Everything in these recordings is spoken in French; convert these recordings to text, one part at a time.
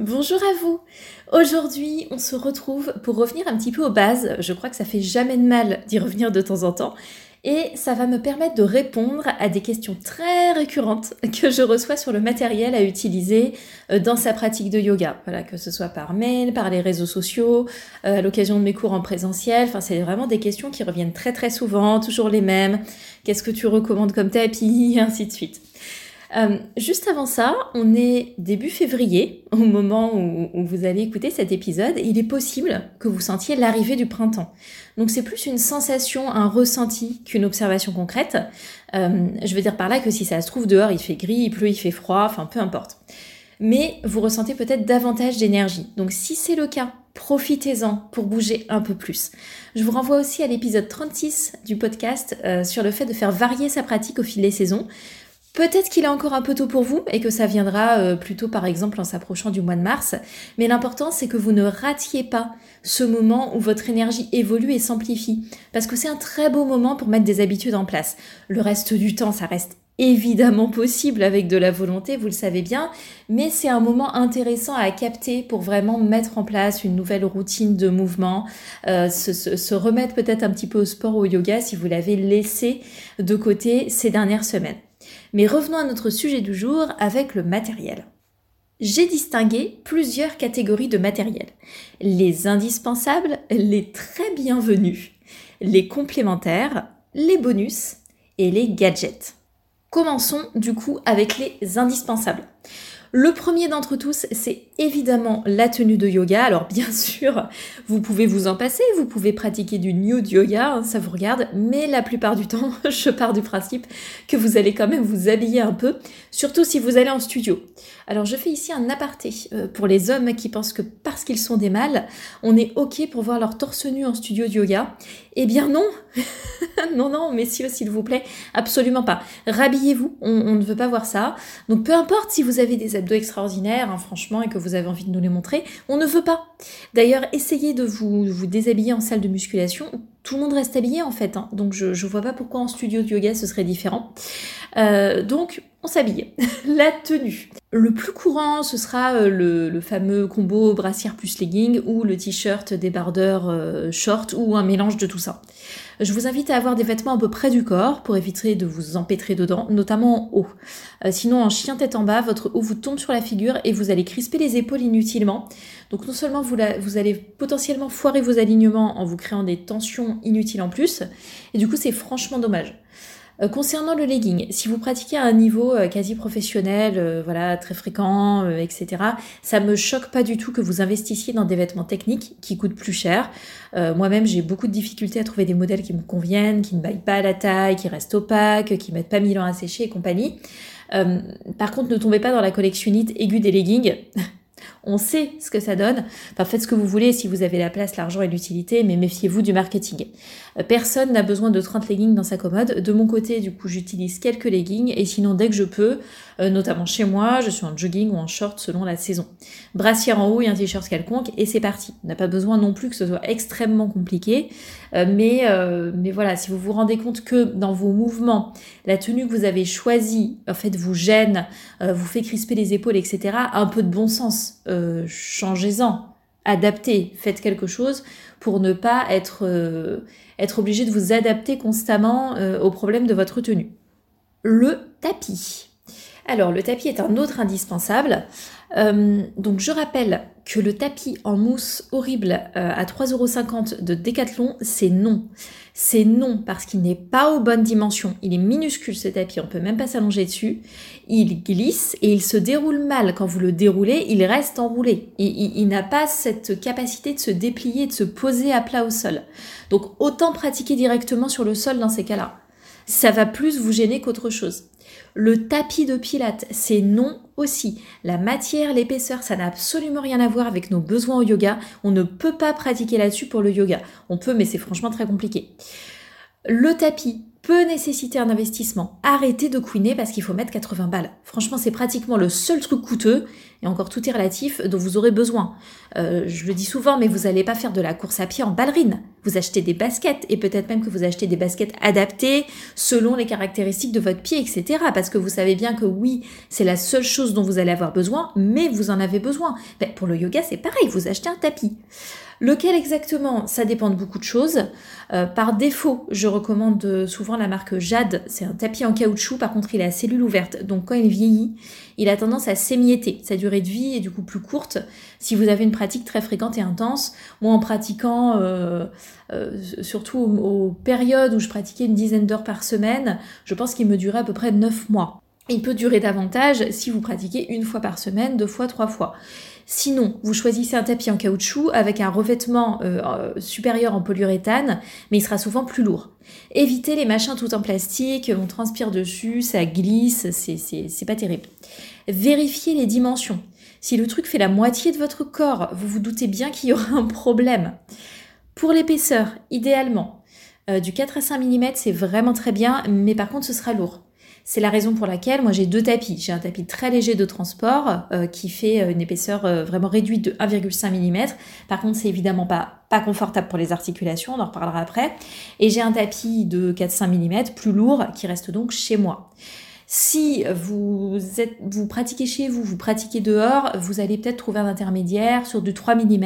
Bonjour à vous Aujourd'hui, on se retrouve pour revenir un petit peu aux bases. Je crois que ça fait jamais de mal d'y revenir de temps en temps. Et ça va me permettre de répondre à des questions très récurrentes que je reçois sur le matériel à utiliser euh, dans sa pratique de yoga. Voilà, que ce soit par mail, par les réseaux sociaux, euh, à l'occasion de mes cours en présentiel. Enfin, c'est vraiment des questions qui reviennent très très souvent, toujours les mêmes. Qu'est-ce que tu recommandes comme tapis, ainsi de suite. Euh, juste avant ça, on est début février, au moment où, vous allez écouter cet épisode, il est possible que vous sentiez l'arrivée du printemps. Donc c'est plus une sensation, un ressenti qu'une observation concrète. Euh, je veux dire par là que si ça se trouve dehors, il fait gris, il pleut, il fait froid, enfin peu importe. Mais vous ressentez peut-être davantage d'énergie. Donc si c'est le cas, profitez-en pour bouger un peu plus. Je vous renvoie aussi à l'épisode 36 du podcast euh, sur le fait de faire varier sa pratique au fil des saisons. Peut-être qu'il est encore un peu tôt pour vous et que ça viendra euh, plutôt par exemple en s'approchant du mois de mars, mais l'important c'est que vous ne ratiez pas ce moment où votre énergie évolue et s'amplifie, parce que c'est un très beau moment pour mettre des habitudes en place. Le reste du temps, ça reste évidemment possible avec de la volonté, vous le savez bien, mais c'est un moment intéressant à capter pour vraiment mettre en place une nouvelle routine de mouvement, euh, se, se, remettre peut-être un petit peu au sport ou au yoga si vous l'avez laissé de côté ces dernières semaines. Mais revenons à notre sujet du jour avec le matériel. J'ai distingué plusieurs catégories de matériel. Les indispensables, les très bienvenus, les complémentaires, les bonus et les gadgets. Commençons du coup avec les indispensables. Le premier d'entre tous, c'est évidemment la tenue de yoga. Alors bien sûr, vous pouvez vous en passer, vous pouvez pratiquer du nude yoga, hein, ça vous regarde, mais la plupart du temps, je pars du principe que vous allez quand même vous habiller un peu, surtout si vous allez en studio. Alors je fais ici un aparté euh, pour les hommes qui pensent que parce qu'ils sont des mâles, on est ok pour voir leur torse nu en studio de yoga. Eh bien non, non, non, messieurs, s'il vous plaît, absolument pas. Rhabillez-vous, on, ne veut pas voir ça. Donc peu importe si vous avez des abdos extraordinaires, hein, franchement, et que vous avez envie de nous les montrer, on ne veut pas. D'ailleurs, essayez de vous, vous déshabiller en salle de musculation. Tout le monde reste habillé en fait, hein. donc je vois pas pourquoi en studio de yoga ce serait différent. Euh, donc on s'habille. La tenue. Le plus courant, ce sera euh, le, fameux combo brassière plus legging ou le t-shirt débardeur euh, short ou un mélange de tout ça. Je vous invite à avoir des vêtements un peu près du corps pour éviter de vous empêtrer dedans, notamment en haut. Euh, sinon, en chien tête en bas, votre haut vous tombe sur la figure et vous allez crisper les épaules inutilement. Donc non seulement vous, vous allez potentiellement foirer vos alignements en vous créant des tensions inutiles en plus, et du coup c'est franchement dommage. Euh, concernant le legging, si vous pratiquez à un niveau euh, quasi professionnel, euh, voilà, très fréquent, etc., ça me choque pas du tout que vous investissiez dans des vêtements techniques qui coûtent plus cher. Moi-même, j'ai beaucoup de difficultés à trouver des modèles qui me conviennent, qui ne baillent pas à la taille, qui restent opaques, qui mettent pas mille ans à sécher et compagnie. par contre, ne tombez pas dans la collectionnite aiguë des leggings. On sait ce que ça donne. Faites ce que vous voulez si vous avez la place, l'argent et l'utilité, mais méfiez-vous du marketing. Euh, personne n'a besoin de 30 leggings dans sa commode. De mon côté, du coup, j'utilise quelques leggings et sinon, dès que je peux, euh, notamment chez moi, je suis en jogging ou en short selon la saison. Brassière en haut et un t-shirt quelconque et c'est parti. On n'a pas besoin non plus que ce soit extrêmement compliqué, euh, mais, mais voilà, si vous vous rendez compte que dans vos mouvements, la tenue que vous avez choisie, en fait, vous gêne, vous fait crisper les épaules, etc., un peu de bon sens. Changez-en adaptez, faites quelque chose pour ne pas être, euh, obligé de vous adapter constamment euh, aux problèmes de votre tenue. Le tapis. Alors le tapis est un autre indispensable. Euh, donc je rappelle que le tapis en mousse horrible à 3,50€ de Decathlon, c'est non. C'est non parce qu'il n'est pas aux bonnes dimensions. Il est minuscule ce tapis, on peut même pas s'allonger dessus. Il glisse et il se déroule mal. Quand vous le déroulez, il reste enroulé. Il, il, n'a pas cette capacité de se déplier, de se poser à plat au sol. Donc autant pratiquer directement sur le sol dans ces cas-là. Ça va plus vous gêner qu'autre chose. Le tapis de pilates, c'est non aussi. La matière, l'épaisseur, ça n'a absolument rien à voir avec nos besoins au yoga. On ne peut pas pratiquer là-dessus pour le yoga. On peut, mais c'est franchement très compliqué. Le tapis, peut nécessiter un investissement. Arrêtez de couiner parce qu'il faut mettre 80 balles. Franchement, c'est pratiquement le seul truc coûteux, et encore tout est relatif, dont vous aurez besoin. Euh, je le dis souvent, mais vous n'allez pas faire de la course à pied en ballerine. Vous achetez des baskets, et peut-être même que vous achetez des baskets adaptées selon les caractéristiques de votre pied, etc. Parce que vous savez bien que oui, c'est la seule chose dont vous allez avoir besoin, mais vous en avez besoin. Ben, pour le yoga, c'est pareil, vous achetez un tapis. Lequel exactement Ça dépend de beaucoup de choses. Euh, par défaut, je recommande souvent la marque Jade. C'est un tapis en caoutchouc, par contre il a la cellule ouverte. Donc quand il vieillit, il a tendance à s'émietter. Sa durée de vie est du coup plus courte si vous avez une pratique très fréquente et intense. Moi en pratiquant, euh, euh, surtout aux, périodes où je pratiquais une dizaine d'heures par semaine, je pense qu'il me durait à peu près 9 mois. Il peut durer davantage si vous pratiquez une fois par semaine, deux fois, trois fois. Sinon, vous choisissez un tapis en caoutchouc avec un revêtement euh, supérieur en polyuréthane, mais il sera souvent plus lourd. Évitez les machins tout en plastique, on transpire dessus, ça glisse, c'est pas terrible. Vérifiez les dimensions. Si le truc fait la moitié de votre corps, vous vous doutez bien qu'il y aura un problème. Pour l'épaisseur, idéalement, euh, du 4 à 5 mm, c'est vraiment très bien, mais par contre, ce sera lourd. C'est la raison pour laquelle moi j'ai deux tapis. J'ai un tapis très léger de transport euh, qui fait euh, une épaisseur euh, vraiment réduite de 1,5 mm. Par contre, c'est évidemment pas, pas confortable pour les articulations, on en reparlera après. Et j'ai un tapis de 4-5 mm plus lourd qui reste donc chez moi. Si vous, êtes, vous pratiquez chez vous, vous pratiquez dehors, vous allez peut-être trouver un intermédiaire sur du 3 mm.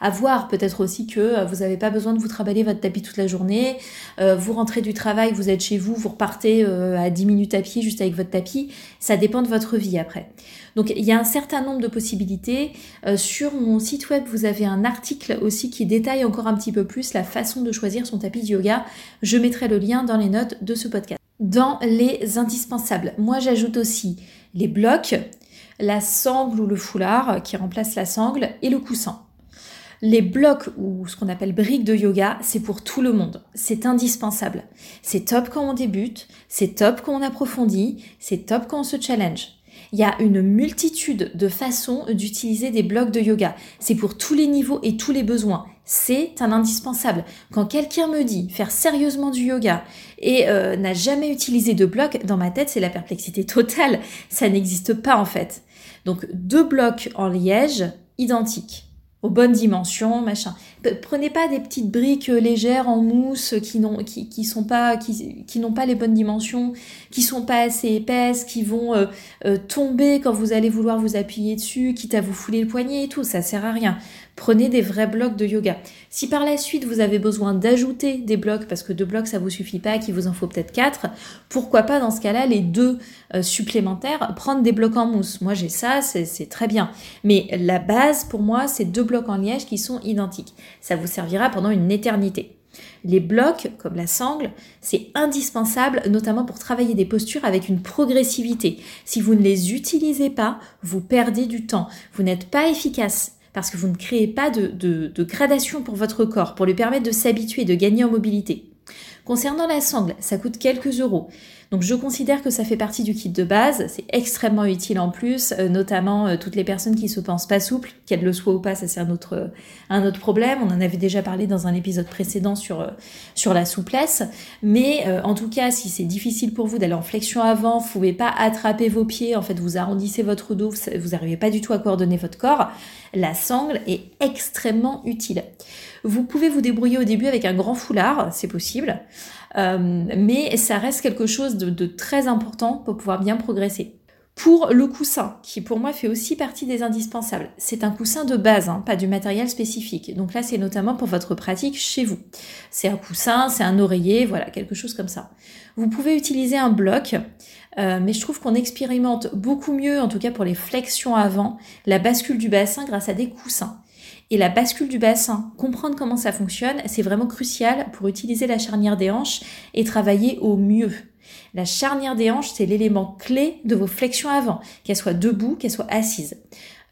À voir peut-être aussi que vous n'avez pas besoin de vous travailler votre tapis toute la journée. Euh, vous rentrez du travail, vous êtes chez vous, vous repartez euh, à 10 minutes à pied juste avec votre tapis. Ça dépend de votre vie après. Donc il y a un certain nombre de possibilités. Euh, sur mon site web, vous avez un article aussi qui détaille encore un petit peu plus la façon de choisir son tapis de yoga. Je mettrai le lien dans les notes de ce podcast dans les indispensables. Moi, j'ajoute aussi les blocs, la sangle ou le foulard qui remplace la sangle et le coussin. Les blocs ou ce qu'on appelle briques de yoga, c'est pour tout le monde. C'est indispensable. C'est top quand on débute, c'est top quand on approfondit, c'est top quand on se challenge. Il y a une multitude de façons d'utiliser des blocs de yoga. C'est pour tous les niveaux et tous les besoins. C'est un indispensable. Quand quelqu'un me dit faire sérieusement du yoga et euh, n'a jamais utilisé de blocs, dans ma tête, c'est la perplexité totale. Ça n'existe pas en fait. Donc deux blocs en liège identiques aux bonnes dimensions, machin. Prenez pas des petites briques euh, légères en mousse qui n'ont qui, n'ont pas les bonnes dimensions, qui sont pas assez épaisses, qui vont euh, euh, tomber quand vous allez vouloir vous appuyer dessus, quitte à vous fouler le poignet et tout, ça sert à rien. Prenez des vrais blocs de yoga. Si par la suite vous avez besoin d'ajouter des blocs parce que deux blocs ça vous suffit pas, qu'il vous en faut peut-être quatre, pourquoi pas dans ce cas-là les deux supplémentaires prendre des blocs en mousse. Moi j'ai ça, c'est très bien. Mais la base pour moi c'est deux blocs en liège qui sont identiques ça vous servira pendant une éternité. Les blocs, comme la sangle, c'est indispensable, notamment pour travailler des postures avec une progressivité. Si vous ne les utilisez pas, vous perdez du temps. Vous n'êtes pas efficace parce que vous ne créez pas de, gradation pour votre corps, pour lui permettre de s'habituer, de gagner en mobilité. Concernant la sangle, ça coûte quelques euros. Donc je considère que ça fait partie du kit de base, c'est extrêmement utile en plus, euh, notamment euh, toutes les personnes qui se pensent pas souples, qu'elles le soient ou pas, ça c'est un autre, autre problème. On en avait déjà parlé dans un épisode précédent sur, euh, sur la souplesse. Mais en tout cas, si c'est difficile pour vous d'aller en flexion avant, vous pouvez pas attraper vos pieds, en fait vous arrondissez votre dos, vous n'arrivez pas du tout à coordonner votre corps, la sangle est extrêmement utile. Vous pouvez vous débrouiller au début avec un grand foulard, c'est possible. Euh, mais ça reste quelque chose de, très important pour pouvoir bien progresser. Pour le coussin, qui pour moi fait aussi partie des indispensables, c'est un coussin de base, hein, pas du matériel spécifique. Donc là, c'est notamment pour votre pratique chez vous. C'est un coussin, c'est un oreiller, voilà, quelque chose comme ça. Vous pouvez utiliser un bloc, euh, mais je trouve qu'on expérimente beaucoup mieux, en tout cas pour les flexions avant, la bascule du bassin grâce à des coussins et la bascule du bassin, comprendre comment ça fonctionne, c'est vraiment crucial pour utiliser la charnière des hanches et travailler au mieux. La charnière des hanches, c'est l'élément clé de vos flexions avant, qu'elles soient debout, qu'elles soient assises.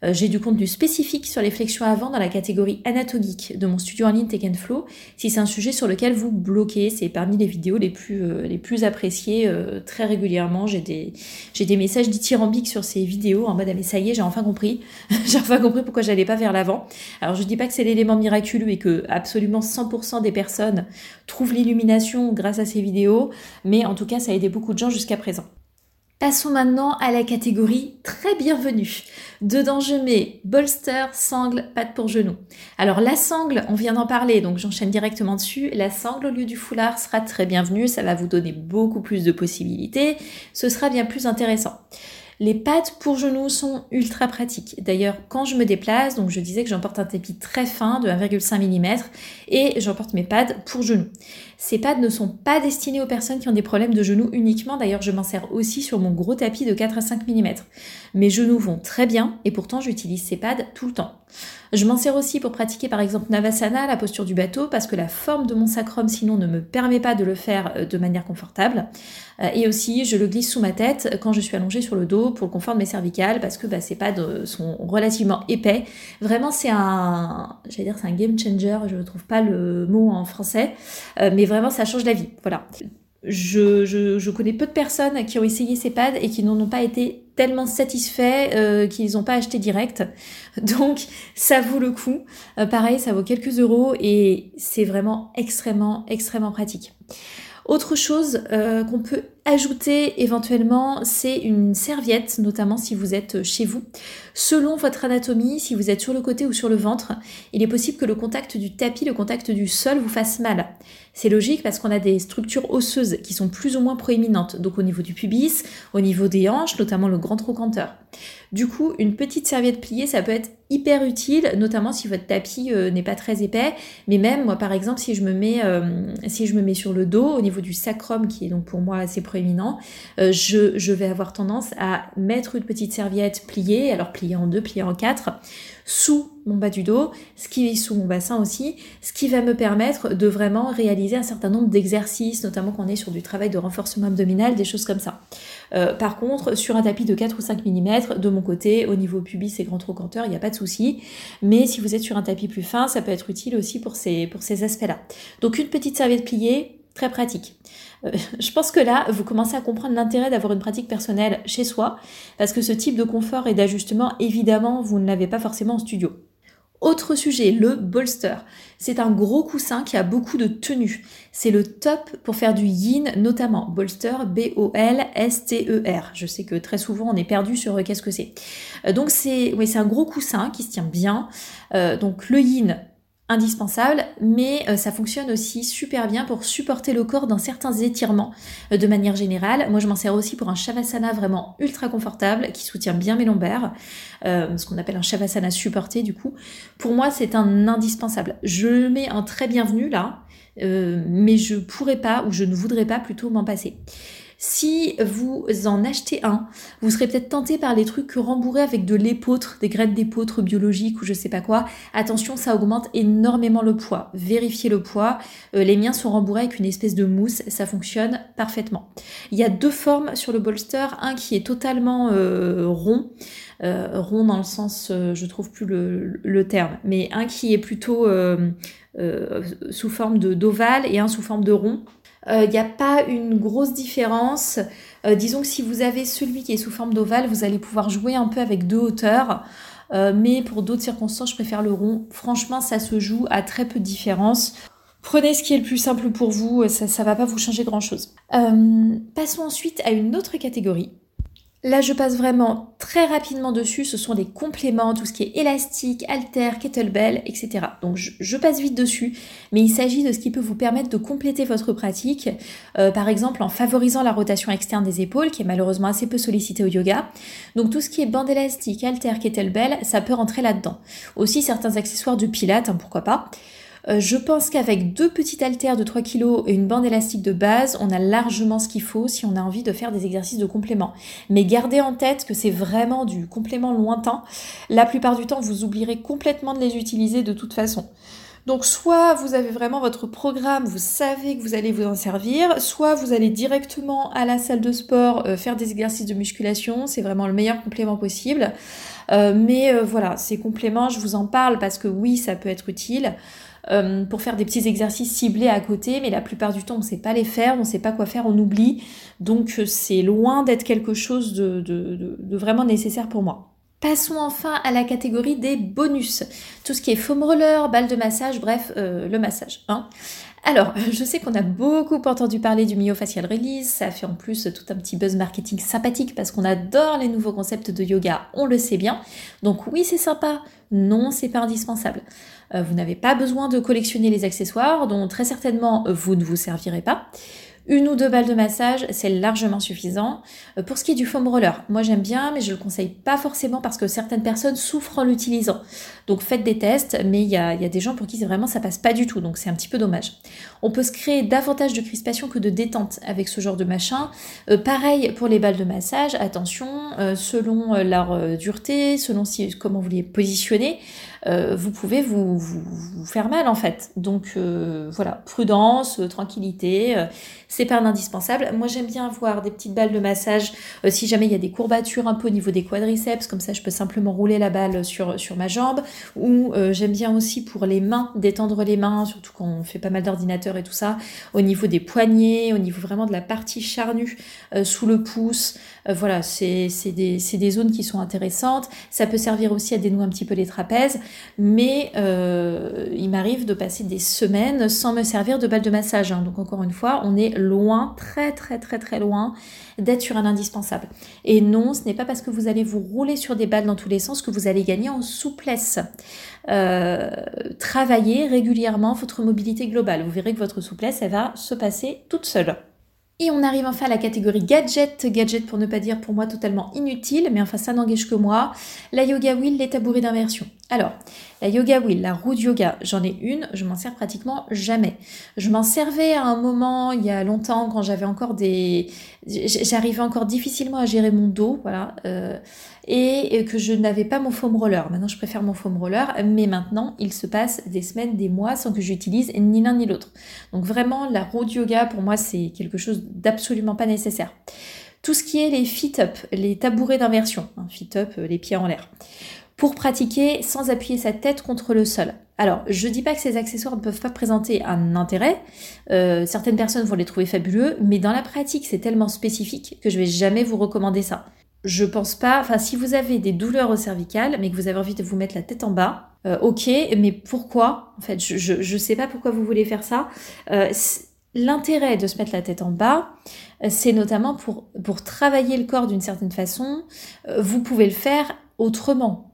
Euh, j'ai du contenu spécifique sur les flexions avant dans la catégorie anatomique de mon studio en ligne Take Flow. Si c'est un sujet sur lequel vous bloquez, c'est parmi les vidéos les plus, euh, les plus appréciées euh, très régulièrement. J'ai des, j'ai des messages dithyrambiques sur ces vidéos en mode ah ça y est, j'ai enfin compris. j'ai enfin compris pourquoi j'allais pas vers l'avant. Alors je dis pas que c'est l'élément miraculeux et que absolument 100% des personnes trouvent l'illumination grâce à ces vidéos, mais en tout cas ça a aidé beaucoup de gens jusqu'à présent. Passons maintenant à la catégorie très bienvenue. Dedans, je mets bolster, sangle, patte pour genou. Alors la sangle, on vient d'en parler, donc j'enchaîne directement dessus. La sangle au lieu du foulard sera très bienvenue, ça va vous donner beaucoup plus de possibilités, ce sera bien plus intéressant. Les pattes pour genoux sont ultra pratiques. D'ailleurs, quand je me déplace, donc je disais que j'emporte un tapis très fin de 1,5 mm et j'emporte mes pads pour genoux. Ces pads ne sont pas destinés aux personnes qui ont des problèmes de genoux uniquement. D'ailleurs, je m'en sers aussi sur mon gros tapis de 4 à 5 mm. Mes genoux vont très bien et pourtant j'utilise ces pads tout le temps. Je m'en sers aussi pour pratiquer par exemple Navasana, la posture du bateau, parce que la forme de mon sacrum sinon ne me permet pas de le faire euh, de manière confortable. Euh, et aussi, je le glisse sous ma tête quand je suis allongée sur le dos pour le confort de mes cervicales, parce que bah, ces pads sont relativement épais. Vraiment, c'est un, j'allais dire, c'est un game changer. Je ne trouve pas le mot en français, euh, mais vraiment, ça change la vie. Voilà. Je, je, connais peu de personnes qui ont essayé ces pads et qui n'en ont pas été tellement satisfaits euh, qu'ils n'ont pas acheté direct. Donc ça vaut le coup. Euh, pareil, ça vaut quelques euros et c'est vraiment extrêmement, extrêmement pratique. Autre chose euh, qu'on peut ajouter éventuellement, c'est une serviette, notamment si vous êtes chez vous. Selon votre anatomie, si vous êtes sur le côté ou sur le ventre, il est possible que le contact du tapis, le contact du sol vous fasse mal. C'est logique parce qu'on a des structures osseuses qui sont plus ou moins proéminentes, donc au niveau du pubis, au niveau des hanches, notamment le grand trochanteur. Du coup, une petite serviette pliée, ça peut être hyper utile, notamment si votre tapis euh, n'est pas très épais. Mais même moi, par exemple, si je me mets, euh, si je me mets sur le dos, au niveau du sacrum, qui est donc pour moi assez proéminent, euh, je, vais avoir tendance à mettre une petite serviette pliée, alors pliée en deux, pliée en quatre, sous mon bas du dos, ce qui est sous mon bassin aussi, ce qui va me permettre de vraiment réaliser un certain nombre d'exercices, notamment quand on est sur du travail de renforcement abdominal, des choses comme ça. Euh, par contre, sur un tapis de 4 ou 5 mm, de mon côté, au niveau pubis et grand trochanteur, il n'y a pas de souci. Mais si vous êtes sur un tapis plus fin, ça peut être utile aussi pour ces, pour ces aspects-là. Donc une petite serviette pliée, pratique. Euh, je pense que là, vous commencez à comprendre l'intérêt d'avoir une pratique personnelle chez soi, parce que ce type de confort et d'ajustement, évidemment, vous ne l'avez pas forcément en studio. Autre sujet, le bolster. C'est un gros coussin qui a beaucoup de tenue. C'est le top pour faire du yin, notamment bolster, B-O-L-S-T-E-R. Je sais que très souvent on est perdu sur euh, qu'est-ce que c'est. Euh, donc c'est oui, c'est un gros coussin qui se tient bien. donc le yin, indispensable, mais euh, ça fonctionne aussi super bien pour supporter le corps dans certains étirements euh, de manière générale. Moi, je m'en sers aussi pour un shavasana vraiment ultra confortable qui soutient bien mes lombaires, euh, ce qu'on appelle un shavasana supporté du coup. Pour moi, c'est un indispensable. Je le mets en très bienvenu là, mais je pourrais pas ou je ne voudrais pas plutôt m'en passer. Si vous en achetez un, vous serez peut-être tenté par les trucs rembourrés avec de l'épeautre, des graines d'épeautre biologiques ou je sais pas quoi. Attention, ça augmente énormément le poids. Vérifiez le poids. Euh, les miens sont rembourrés avec une espèce de mousse, ça fonctionne parfaitement. Il y a deux formes sur le bolster, un qui est totalement euh, rond. Euh, rond dans le sens, je trouve plus le, le, terme, mais un qui est plutôt sous forme d'ovale et un sous forme de rond. Il euh, n'y a pas une grosse différence. Euh, disons que si vous avez celui qui est sous forme d'ovale, vous allez pouvoir jouer un peu avec deux hauteurs. Euh, mais pour d'autres circonstances, je préfère le rond. Franchement, ça se joue à très peu de différence. Prenez ce qui est le plus simple pour vous, ça ne va pas vous changer grand-chose. passons ensuite à une autre catégorie. Là, je passe vraiment très rapidement dessus. Ce sont les compléments, tout ce qui est élastique, halter, kettlebell, etc. Donc, je, passe vite dessus, mais il s'agit de ce qui peut vous permettre de compléter votre pratique, euh, par exemple en favorisant la rotation externe des épaules, qui est malheureusement assez peu sollicitée au yoga. Donc, tout ce qui est bande élastique, halter, kettlebell, ça peut rentrer là-dedans. Aussi, certains accessoires de pilates, hein, pourquoi pas. Euh, je pense qu'avec deux petites haltères de 3 kg et une bande élastique de base, on a largement ce qu'il faut si on a envie de faire des exercices de complément. Mais gardez en tête que c'est vraiment du complément lointain. La plupart du temps, vous oublierez complètement de les utiliser de toute façon. Donc soit vous avez vraiment votre programme, vous savez que vous allez vous en servir, soit vous allez directement à la salle de sport euh, faire des exercices de musculation, c'est vraiment le meilleur complément possible. Euh, mais euh, voilà, ces compléments, je vous en parle parce que oui, ça peut être utile. pour faire des petits exercices ciblés à côté, mais la plupart du temps on ne sait pas les faire, on ne sait pas quoi faire, on oublie. Donc c'est loin d'être quelque chose de vraiment nécessaire pour moi. Passons enfin à la catégorie des bonus. Tout ce qui est foam roller, balle de massage, bref, euh, le massage. Hein. Alors, je sais qu'on a beaucoup entendu parler du myofacial release, ça fait en plus tout un petit buzz marketing sympathique parce qu'on adore les nouveaux concepts de yoga, on le sait bien. Donc oui, c'est sympa, non, c'est pas indispensable. Euh, vous n'avez pas besoin de collectionner les accessoires dont très certainement vous ne vous servirez pas. Une ou deux balles de massage, c'est largement suffisant. Euh, pour ce qui est du foam roller, moi j'aime bien, mais je le conseille pas forcément parce que certaines personnes souffrent en l'utilisant. Donc faites des tests, mais il y a, des gens pour qui vraiment ça passe pas du tout, donc c'est un petit peu dommage. On peut se créer davantage de crispation que de détente avec ce genre de machin. Euh, pareil pour les balles de massage, attention, euh, selon leur dureté, selon comment vous les positionnez, vous pouvez vous, faire mal en fait. Donc voilà, prudence, tranquillité c'est pas indispensable. Moi, j'aime bien avoir des petites balles de massage euh, si jamais il y a des courbatures un peu au niveau des quadriceps, comme ça je peux simplement rouler la balle sur, sur ma jambe. Ou euh, j'aime bien aussi pour les mains, détendre les mains, surtout quand on fait pas mal d'ordinateurs et tout ça, au niveau des poignets, au niveau vraiment de la partie charnue euh, sous le pouce. voilà, c'est des, des, zones qui sont intéressantes. Ça peut servir aussi à dénouer un petit peu les trapèzes, mais il m'arrive de passer des semaines sans me servir de balle de massage. Hein. Donc encore une fois, on est loin, très très très très loin d'être sur un indispensable. Et non, ce n'est pas parce que vous allez vous rouler sur des balles dans tous les sens que vous allez gagner en souplesse. Euh, travaillez régulièrement votre mobilité globale. Vous verrez que votre souplesse, elle va se passer toute seule. Et on arrive enfin à la catégorie gadget, gadget pour ne pas dire pour moi totalement inutile, mais enfin ça n'engage que moi, la yoga wheel, les tabourets d'inversion. Alors, la yoga wheel, la roue de yoga, j'en ai une, je m'en sers pratiquement jamais. Je m'en servais à un moment, il y a longtemps, quand j'avais encore des... J'arrivais encore difficilement à gérer mon dos, voilà, euh, et que je n'avais pas mon foam roller. Maintenant, je préfère mon foam roller, mais maintenant, il se passe des semaines, des mois sans que j'utilise ni l'un ni l'autre. Donc vraiment, la roue de yoga, pour moi, c'est quelque chose d'absolument pas nécessaire. Tout ce qui est les fit-up, les tabourets d'inversion, hein, fit-up, euh, les pieds en l'air pour pratiquer sans appuyer sa tête contre le sol. Alors, je dis pas que ces accessoires ne peuvent pas présenter un intérêt. Euh, certaines personnes vont les trouver fabuleux, mais dans la pratique, c'est tellement spécifique que je vais jamais vous recommander ça. Je pense pas. Enfin, si vous avez des douleurs au cervical, mais que vous avez envie de vous mettre la tête en bas, euh, ok. Mais pourquoi? En fait, je, ne sais pas pourquoi vous voulez faire ça. Euh, l'intérêt de se mettre la tête en bas, c'est notamment pour travailler le corps d'une certaine façon. Vous pouvez le faire autrement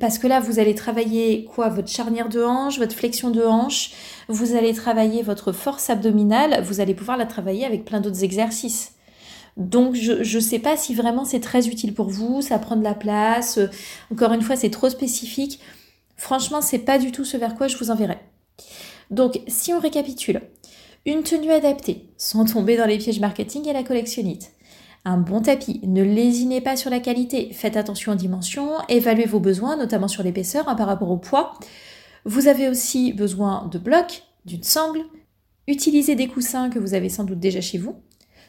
parce que là, vous allez travailler quoi? Votre charnière de hanche, votre flexion de hanche, vous allez travailler votre force abdominale, vous allez pouvoir la travailler avec plein d'autres exercices. Donc je ne sais pas si vraiment c'est très utile pour vous, ça prend de la place. Encore une fois, c'est trop spécifique. Franchement, c'est pas du tout ce vers quoi je vous enverrai. Donc si on récapitule, une tenue adaptée, sans tomber dans les pièges marketing et la collectionnite un bon tapis. Ne lésinez pas sur la qualité, faites attention aux dimensions, évaluez vos besoins, notamment sur l'épaisseur hein, par rapport au poids. Vous avez aussi besoin de blocs, d'une sangle, utilisez des coussins que vous avez sans doute déjà chez vous.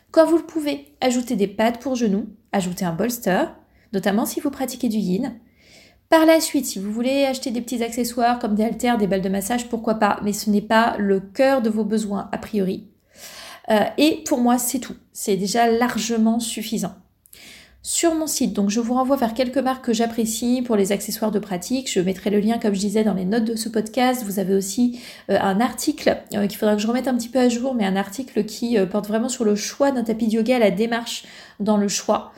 Quand vous le pouvez, ajoutez des pattes pour genoux, ajoutez un bolster, notamment si vous pratiquez du yin. Par la suite, si vous voulez acheter des petits accessoires comme des haltères, des balles de massage, pourquoi pas, mais ce n'est pas le cœur de vos besoins a priori. Euh, et pour moi, c'est tout. C'est déjà largement suffisant. Sur mon site, donc je vous renvoie vers quelques marques que j'apprécie pour les accessoires de pratique. Je mettrai le lien, comme je disais, dans les notes de ce podcast. Vous avez aussi euh, un article euh, qu'il faudra que je remette un petit peu à jour, mais un article qui porte vraiment sur le choix d'un tapis de yoga, la démarche dans le choix.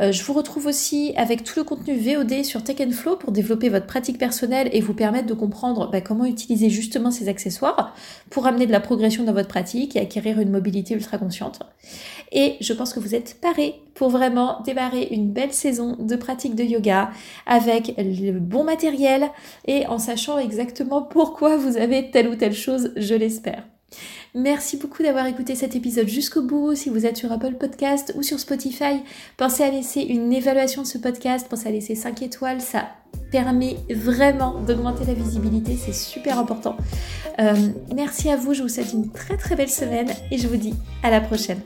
Euh, je vous retrouve aussi avec tout le contenu VOD sur Tech Flow pour développer votre pratique personnelle et vous permettre de comprendre bah, comment utiliser justement ces accessoires pour amener de la progression dans votre pratique et acquérir une mobilité ultra consciente. Et je pense que vous êtes parés pour vraiment démarrer une belle saison de pratique de yoga avec le bon matériel et en sachant exactement pourquoi vous avez telle ou telle chose, je l'espère. Merci beaucoup d'avoir écouté cet épisode jusqu'au bout. Si vous êtes sur Apple Podcast ou sur Spotify, pensez à laisser une évaluation de ce podcast, pensez à laisser 5 étoiles, ça permet vraiment d'augmenter la visibilité, c'est super important. Euh, merci à vous, je vous souhaite une très très belle semaine et je vous dis à la prochaine.